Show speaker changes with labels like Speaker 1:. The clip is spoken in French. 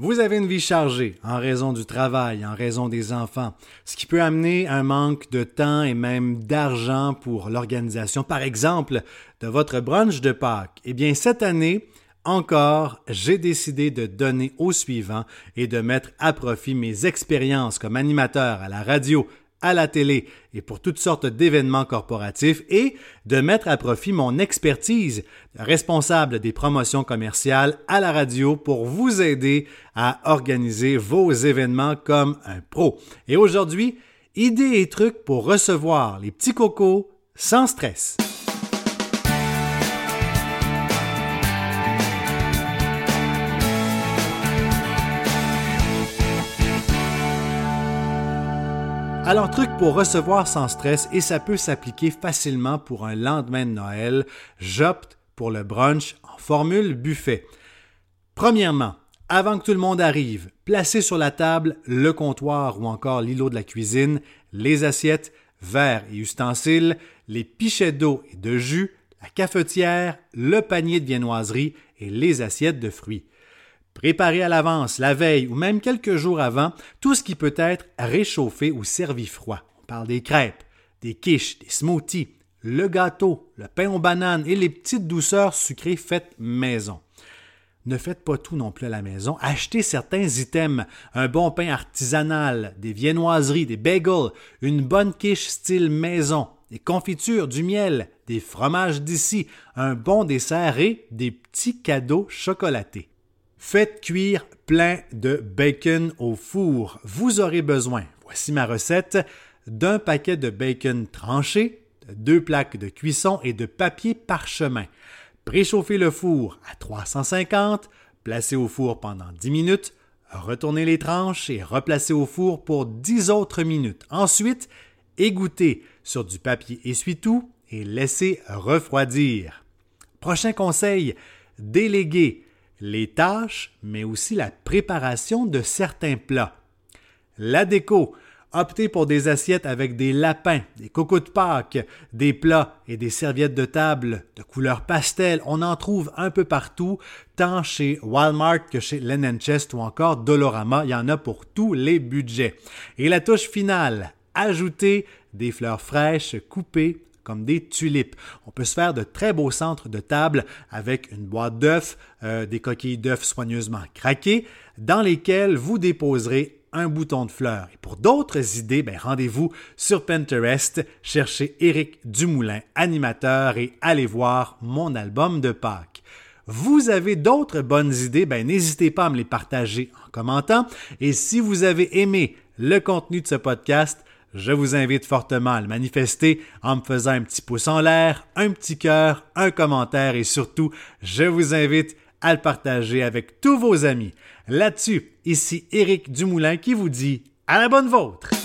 Speaker 1: Vous avez une vie chargée en raison du travail, en raison des enfants, ce qui peut amener un manque de temps et même d'argent pour l'organisation, par exemple, de votre brunch de Pâques. Eh bien, cette année, encore, j'ai décidé de donner au suivant et de mettre à profit mes expériences comme animateur à la radio, à la télé et pour toutes sortes d'événements corporatifs et de mettre à profit mon expertise responsable des promotions commerciales à la radio pour vous aider à organiser vos événements comme un pro. Et aujourd'hui, idées et trucs pour recevoir les petits cocos sans stress. Alors, truc pour recevoir sans stress et ça peut s'appliquer facilement pour un lendemain de Noël, j'opte pour le brunch en formule buffet. Premièrement, avant que tout le monde arrive, placez sur la table le comptoir ou encore l'îlot de la cuisine, les assiettes, verres et ustensiles, les pichets d'eau et de jus, la cafetière, le panier de viennoiserie et les assiettes de fruits. Préparez à l'avance, la veille ou même quelques jours avant, tout ce qui peut être réchauffé ou servi froid. On parle des crêpes, des quiches, des smoothies, le gâteau, le pain aux bananes et les petites douceurs sucrées faites maison. Ne faites pas tout non plus à la maison. Achetez certains items, un bon pain artisanal, des viennoiseries, des bagels, une bonne quiche style maison, des confitures, du miel, des fromages d'ici, un bon dessert et des petits cadeaux chocolatés. Faites cuire plein de bacon au four. Vous aurez besoin, voici ma recette, d'un paquet de bacon tranché, de deux plaques de cuisson et de papier parchemin. Préchauffez le four à 350, placez au four pendant 10 minutes, retournez les tranches et replacez au four pour 10 autres minutes. Ensuite, égouttez sur du papier essuie-tout et laissez refroidir. Prochain conseil, déléguez les tâches, mais aussi la préparation de certains plats. La déco. Optez pour des assiettes avec des lapins, des cocos de Pâques, des plats et des serviettes de table de couleur pastel. On en trouve un peu partout, tant chez Walmart que chez Chest ou encore Dolorama. Il y en a pour tous les budgets. Et la touche finale, ajoutez des fleurs fraîches coupées comme des tulipes. On peut se faire de très beaux centres de table avec une boîte d'œufs, euh, des coquilles d'œufs soigneusement craquées, dans lesquelles vous déposerez un bouton de fleurs. Et pour d'autres idées, ben, rendez-vous sur Pinterest, cherchez Éric Dumoulin, animateur, et allez voir mon album de Pâques. Vous avez d'autres bonnes idées, ben, n'hésitez pas à me les partager en commentant. Et si vous avez aimé le contenu de ce podcast, je vous invite fortement à le manifester en me faisant un petit pouce en l'air, un petit cœur, un commentaire et surtout, je vous invite à le partager avec tous vos amis. Là-dessus, ici Éric Dumoulin qui vous dit à la bonne vôtre.